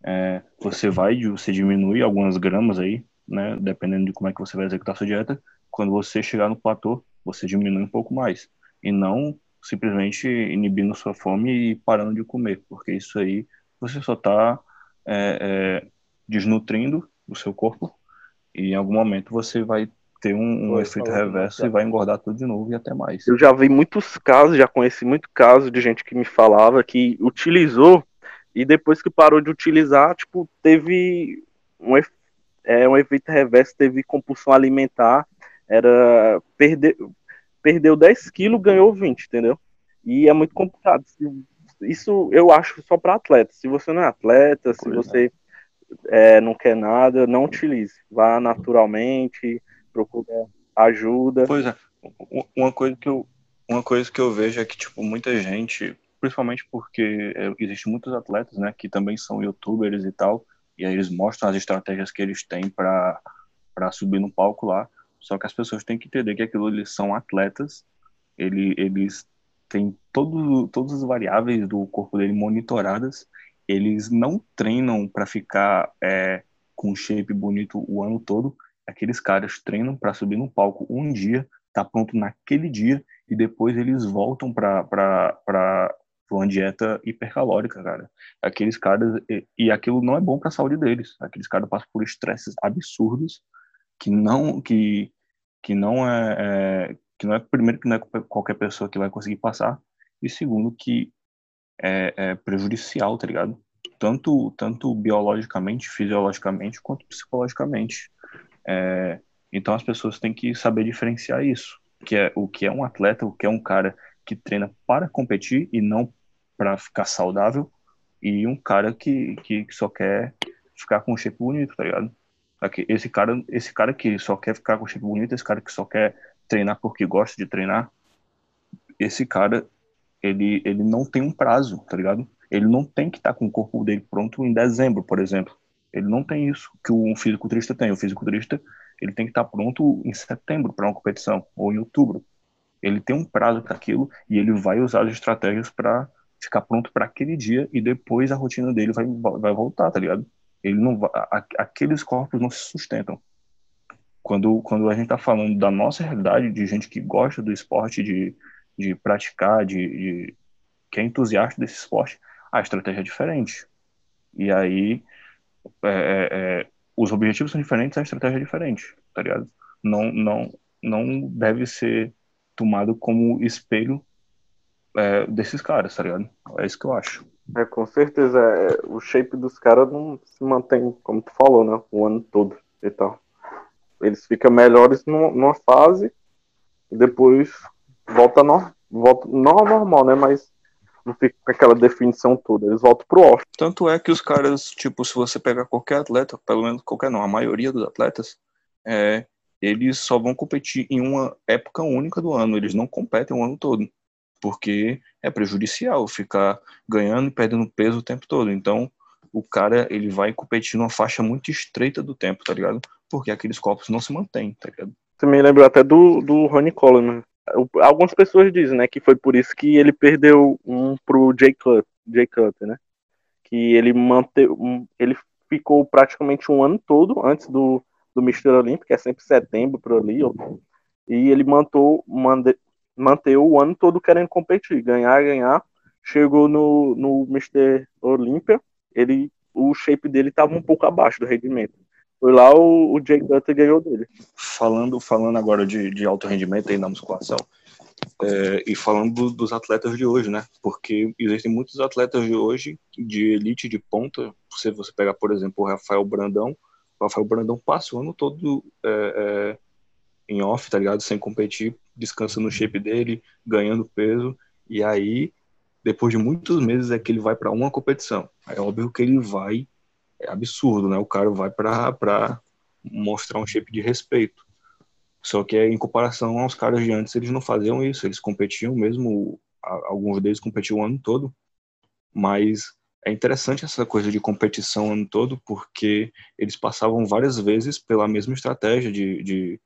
É, você vai, você diminui algumas gramas aí, né? Dependendo de como é que você vai executar a sua dieta. Quando você chegar no platô, você diminui um pouco mais. E não simplesmente inibindo sua fome e parando de comer, porque isso aí você só está é, é, desnutrindo o seu corpo e em algum momento você vai ter um, um efeito reverso e vai engordar tudo de novo e até mais. Eu já vi muitos casos, já conheci muito caso de gente que me falava que utilizou e depois que parou de utilizar, tipo, teve um, é, um efeito reverso, teve compulsão alimentar, era perder, perdeu 10 quilos, ganhou 20, entendeu? E é muito complicado. Se- Isso eu acho só para atleta. Se você não é atleta, se Pois é. você é, não quer nada, não utilize. Vá naturalmente, procure ajuda. Pois é, uma coisa que eu, uma coisa que eu vejo é que, tipo, muita gente, principalmente porque é, existem muitos atletas, né, que também são youtubers e tal, e aí eles mostram as estratégias que eles têm para subir no palco lá. Só que as pessoas têm que entender que aquilo eles são atletas, ele, eles têm todo, todas as variáveis do corpo dele monitoradas, eles não treinam para ficar é, com shape bonito o ano todo. Aqueles caras treinam para subir no palco um dia, tá pronto naquele dia e depois eles voltam para uma dieta hipercalórica, cara. Aqueles caras e, e aquilo não é bom para a saúde deles. Aqueles caras passam por estresses absurdos que não que que não é, é que não é primeiro que não é qualquer pessoa que vai conseguir passar e segundo que é, é prejudicial, tá ligado? Tanto tanto biologicamente, fisiologicamente quanto psicologicamente. É, então as pessoas têm que saber diferenciar isso, que é o que é um atleta, o que é um cara que treina para competir e não para ficar saudável, e um cara que, que só quer ficar com um shape bonito, tá ligado? Esse cara, esse cara que só quer ficar com um shape bonito, esse cara que só quer treinar porque gosta de treinar, esse cara, ele, ele não tem um prazo, tá ligado? Ele não tem que estar tá com o corpo dele pronto em dezembro, por exemplo. Ele não tem isso que um fisiculturista tem. O fisiculturista ele tem que estar pronto em setembro para uma competição ou em outubro. Ele tem um prazo para aquilo e ele vai usar as estratégias para ficar pronto para aquele dia e depois a rotina dele vai, vai voltar, tá ligado? Ele não vai, aqueles corpos não se sustentam. Quando, quando a gente está falando da nossa realidade, de gente que gosta do esporte, de, de praticar, de, de que é entusiasta desse esporte, a estratégia é diferente. E aí, é, é, é os objetivos são diferentes, a estratégia é diferente, tá ligado? Não, não, não deve ser tomado como espelho é, desses caras, tá ligado? É isso que eu acho. É, com certeza. É, o shape dos caras não se mantém, como tu falou, né? O ano todo e tal. Eles ficam melhores numa fase e depois volta, no, volta não ao normal, né? Mas não fica com aquela definição toda. Eles voltam pro off. Tanto é que os caras, tipo, se você pegar qualquer atleta, pelo menos qualquer não, a maioria dos atletas, é, eles só vão competir em uma época única do ano. Eles não competem o ano todo. Porque é prejudicial ficar ganhando e perdendo peso o tempo todo. Então, o cara, ele vai competir numa faixa muito estreita do tempo, tá ligado? Porque aqueles corpos não se mantêm, tá ligado? Me lembrou até do, do Ronnie Coleman, algumas pessoas dizem, né, que foi por isso que ele perdeu um pro Jay Cutler, Jay Cutler né? Que ele manteve, ele ficou praticamente um ano todo antes do, do Mr. Olímpico, que é sempre setembro por ali, e ele mantou, mande, manteve o ano todo querendo competir, ganhar, ganhar. Chegou no, no Mr. Olímpia, ele, o shape dele estava um pouco abaixo do rendimento. Foi lá o, o Jay Cutler ganhou dele. Falando, falando agora de, de alto rendimento aí na musculação, é, e falando dos atletas de hoje, né? Porque existem muitos atletas de hoje de elite de ponta. Se você pegar, por exemplo, o Rafael Brandão, o Rafael Brandão passa o ano todo é, é, em off, tá ligado? Sem competir, descansando no shape dele, ganhando peso, e aí, depois de muitos meses, é que ele vai para uma competição. É óbvio que ele vai é absurdo, né? O cara vai para mostrar um shape de respeito. Só que em comparação aos caras de antes, eles não faziam isso, eles competiam mesmo, alguns deles competiam o ano todo, mas é interessante essa coisa de competição o ano todo, porque eles passavam várias vezes pela mesma estratégia de, de,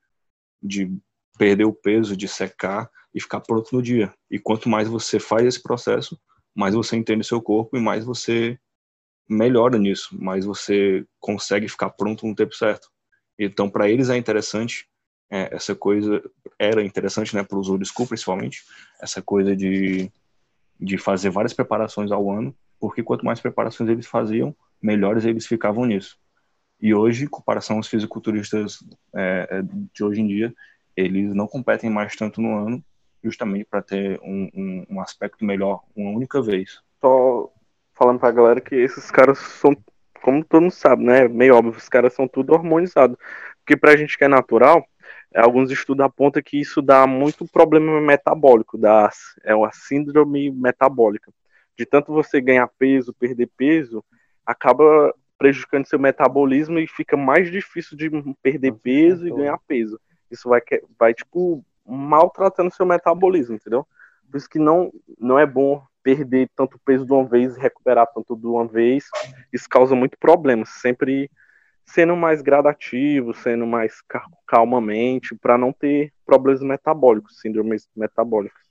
de perder o peso, de secar e ficar pronto no dia. E quanto mais você faz esse processo, mais você entende seu corpo e mais você melhora nisso, mas você consegue ficar pronto no tempo certo. Então, para eles é interessante é, essa coisa, era interessante, né, para os school principalmente, essa coisa de, de fazer várias preparações ao ano, porque quanto mais preparações eles faziam, melhores eles ficavam nisso. E hoje, em comparação aos fisiculturistas é, é de hoje em dia, eles não competem mais tanto no ano, justamente para ter um, um, um aspecto melhor uma única vez. Só falando pra galera que esses caras são, como todo mundo sabe, né? Meio óbvio, os caras são tudo hormonizados. Porque pra gente que é natural, alguns estudos apontam que isso dá muito problema metabólico, dá, é uma síndrome metabólica. De tanto você ganhar peso, perder peso, acaba prejudicando seu metabolismo e fica mais difícil de perder peso e ganhar peso. Isso vai, vai tipo, maltratando seu metabolismo, entendeu? Por isso que não, não é bom perder tanto peso de uma vez e recuperar tanto de uma vez, isso causa muito problema. Sempre sendo mais gradativo, sendo mais ca- calmamente, para não ter problemas metabólicos, síndromes metabólicas.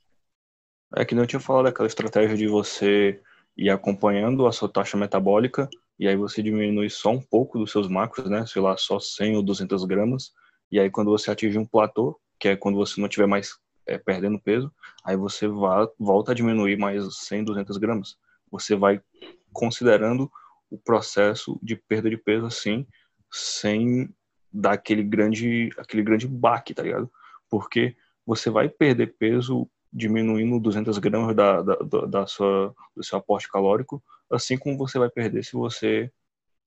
É que não tinha falado daquela estratégia de você ir acompanhando a sua taxa metabólica e aí você diminui só um pouco dos seus macros, né? Sei lá, só 100 ou 200 gramas. E aí quando você atinge um platô, que é quando você não estiver mais é, perdendo peso, aí você va- volta a diminuir mais 100, 200 gramas. Você vai considerando o processo de perda de peso assim, sem dar aquele grande, aquele grande baque, tá ligado? Porque você vai perder peso diminuindo 200 gramas da, da- da sua, do seu aporte calórico, assim como você vai perder se você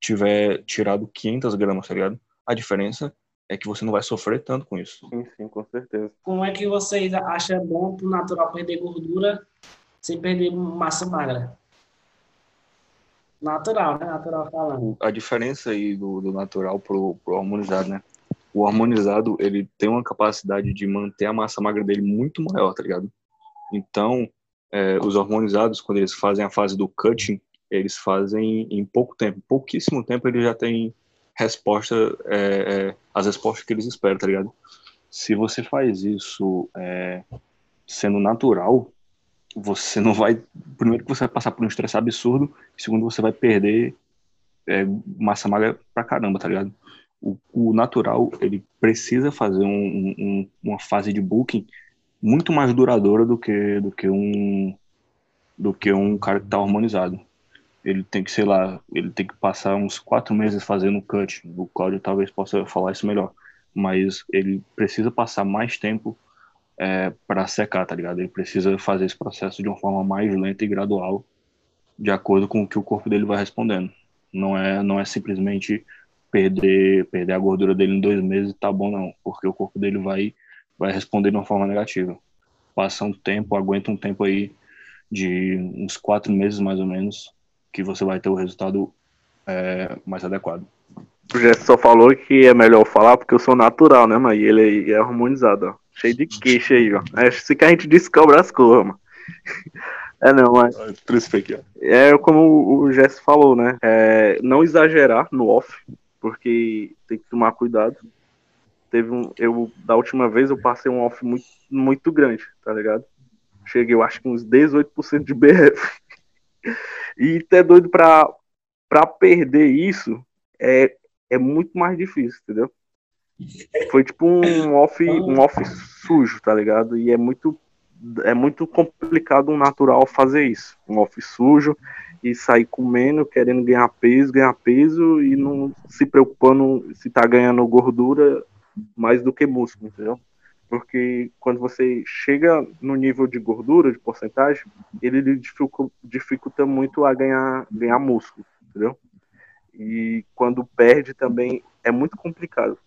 tiver tirado 500 gramas, tá ligado? A diferença é que você não vai sofrer tanto com isso. Sim, sim, com certeza. Como é que vocês acham bom pro natural perder gordura sem perder massa magra? Natural, né? Natural falando. A diferença aí do, do natural pro, pro harmonizado, né? O harmonizado, ele tem uma capacidade de manter a massa magra dele muito maior, tá ligado? Então, é, os harmonizados, quando eles fazem a fase do cutting, eles fazem em pouco tempo, pouquíssimo tempo, eles já têm resposta, é, é, as respostas que eles esperam, tá ligado? Se você faz isso é, sendo natural, você não vai. Primeiro, que você vai passar por um estresse absurdo, segundo, você vai perder é, massa magra pra caramba, tá ligado? O, o natural, ele precisa fazer um, um- uma fase de booking muito mais duradoura do que, do que um do que um cara que tá harmonizado. Ele tem que, sei lá, ele tem que passar uns quatro meses fazendo cut. O Cláudio talvez possa falar isso melhor. Mas ele precisa passar mais tempo é, para secar, tá ligado? Ele precisa fazer esse processo de uma forma mais lenta e gradual, de acordo com o que o corpo dele vai respondendo. Não é, não é simplesmente perder, perder a gordura dele em dois meses e tá bom, não, porque o corpo dele vai, vai responder de uma forma negativa. Passa um tempo, aguenta um tempo aí de uns quatro meses mais ou menos, que você vai ter o resultado é, mais adequado. O Jess só falou que é melhor falar porque eu sou natural, né? E ele é harmonizado, ó. Cheio de queixa aí, ó. É assim que a gente descobre as coisas, mano. [laughs] É não, mas é como o Jess falou, né? É, não exagerar no off, porque tem que tomar cuidado. Teve um, eu da última vez eu passei um off muito, muito grande, tá ligado? Cheguei, eu acho que uns 18% de BF. [laughs] E até doido pra, pra perder isso é, é muito mais difícil, entendeu? Foi tipo um off, um off sujo, tá ligado? E é muito é muito complicado um natural fazer isso. Um off sujo e sair comendo, querendo ganhar peso, ganhar peso e não se preocupando se tá ganhando gordura mais do que músculo, entendeu? Porque quando você chega no nível de gordura, de porcentagem, ele dificulta muito a ganhar, ganhar músculo, entendeu? E quando perde também é muito complicado.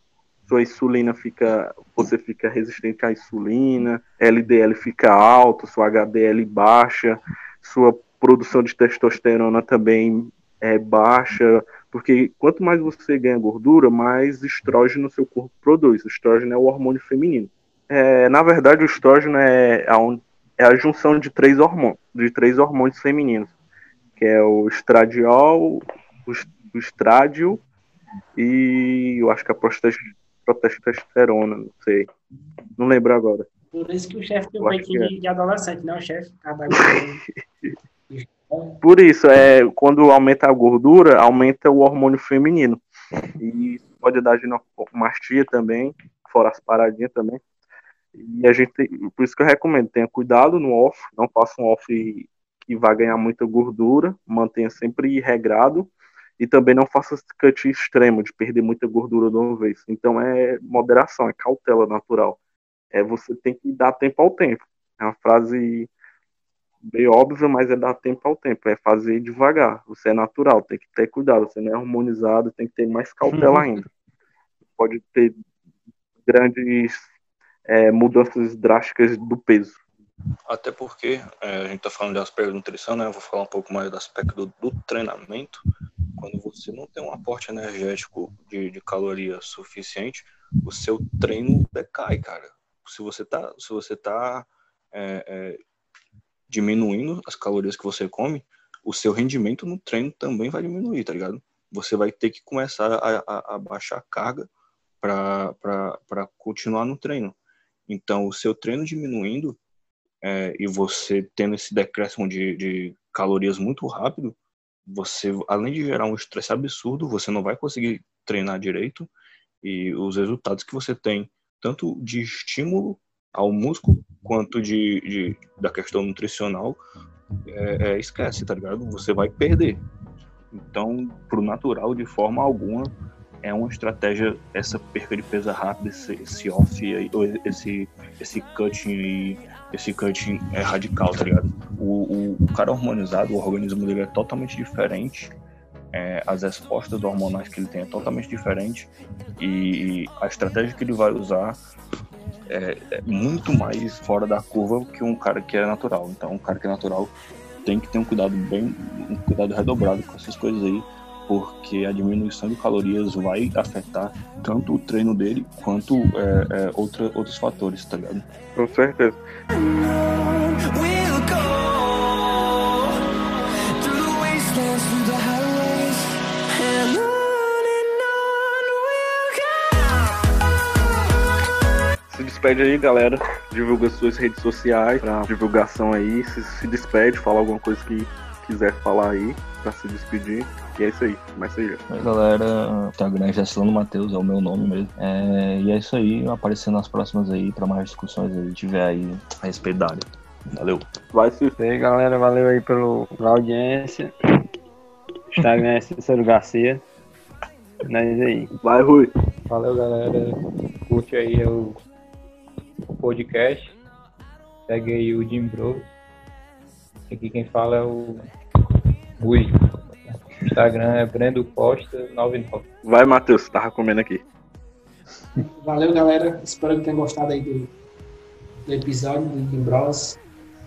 Sua insulina fica, você fica resistente à insulina, LDL fica alto, sua HDL baixa, sua produção de testosterona também é baixa, porque quanto mais você ganha gordura, mais estrógeno seu corpo produz. O estrógeno é o hormônio feminino. É, na verdade, o estrógeno é a, é a junção de três hormônios, de três hormônios femininos, que é o estradiol, o, est- o estrádio e eu acho que a protesterona, não sei. Não lembro agora. Por isso que o chefe tem um peitinho que de, adolescente, né? O chefe. [laughs] Por isso, é, quando aumenta a gordura, aumenta o hormônio feminino. E isso pode dar ginecomastia também, fora as paradinhas também. E a gente, tem- por isso que eu recomendo, tenha cuidado no off, não faça um off que vai ganhar muita gordura, mantenha sempre regrado e também não faça esse cut extremo de perder muita gordura de uma vez. Então é moderação, é cautela natural. É você tem que dar tempo ao tempo. É uma frase bem óbvia, mas é dar tempo ao tempo, é fazer devagar. Você é natural, tem que ter cuidado, você não é harmonizado, tem que ter mais cautela ainda. Pode ter grandes é, mudanças drásticas do peso. Até porque é, a gente está falando de aspecto de nutrição, né? Eu vou falar um pouco mais do aspecto do, treinamento. Quando você não tem um aporte energético de, de caloria suficiente, o seu treino decai, cara. Se você tá, se você tá é, é, diminuindo as calorias que você come, o seu rendimento no treino também vai diminuir, tá ligado? você vai ter que começar a, a, a baixar a carga para continuar no treino. Então, o seu treino diminuindo é, e você tendo esse decréscimo de, de calorias muito rápido, você, além de gerar um estresse absurdo, você não vai conseguir treinar direito e os resultados que você tem, tanto de estímulo ao músculo quanto de, de da questão nutricional, é, é, esquece, tá ligado? Você vai perder. Então, pro natural, de forma alguma, é uma estratégia essa perca de peso rápida, esse, esse off, esse, esse cutting aí, esse cutting é radical, tá ligado? O, o, o cara hormonizado, o organismo dele é totalmente diferente, é, as respostas hormonais que ele tem é totalmente diferente e a estratégia que ele vai usar é, é, muito mais fora da curva que um cara que é natural. Então, um cara que é natural tem que ter um cuidado bem, um cuidado redobrado com essas coisas aí, porque a diminuição de calorias vai afetar tanto o treino dele quanto é, é, outra, outros fatores, tá ligado? Com certeza. Se despede aí, galera. Divulga suas redes sociais pra divulgação aí. Se, se despede, fala alguma coisa que quiser falar aí pra se despedir. E é isso aí. Mas seja. Oi, galera. Instagram é Gessilano Matheus, é o meu nome mesmo. É, e é isso aí, aparecendo nas próximas aí pra mais discussões aí, tiver aí a respeito da área. Valeu. Vai se E aí, galera, valeu aí pelo, pela audiência. Instagram é Cícero Garcia. Nós aí. Vai, Rui. Valeu, galera. Curte aí o, o podcast. Segue aí o Jim Bro. Aqui quem fala é o Rui. O Instagram é Brendo Costa 99. Vai, Matheus. Tava comendo aqui. Valeu, galera. Espero que tenham gostado aí do, do episódio do Jim Bros.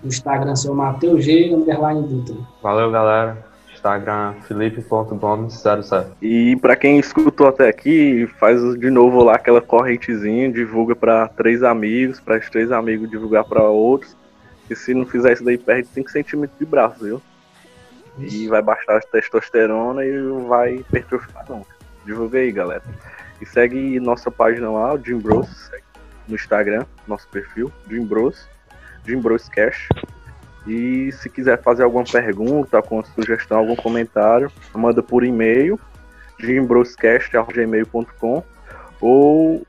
No Instagram sou Mateus G, underline Dutra. Valeu, galera. Instagram felipe.gomes07. E pra quem escutou até aqui, faz de novo lá aquela correntezinha, divulga pra três amigos, para os três amigos divulgar pra outros. E se não fizer isso daí, perde 5 centímetros de braço, viu? E vai baixar a testosterona e vai hipertrofiar não. Divulga aí, galera. E segue nossa página lá, o Jim Bros, no Instagram, nosso perfil, Jim Bros, Jim Bros Cash. E se quiser fazer alguma pergunta, alguma sugestão, algum comentário, manda por e-mail, jimbroscast.gmail.com ou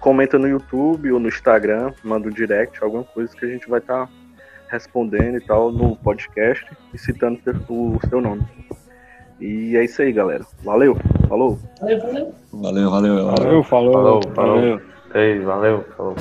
comenta no YouTube ou no Instagram, manda um direct, alguma coisa que a gente vai estar respondendo e tal no podcast e citando o seu nome. E é isso aí, galera. Valeu, falou. Valeu, valeu. Valeu, valeu. Valeu, falou. Falou, falou. Ei, valeu. Falou.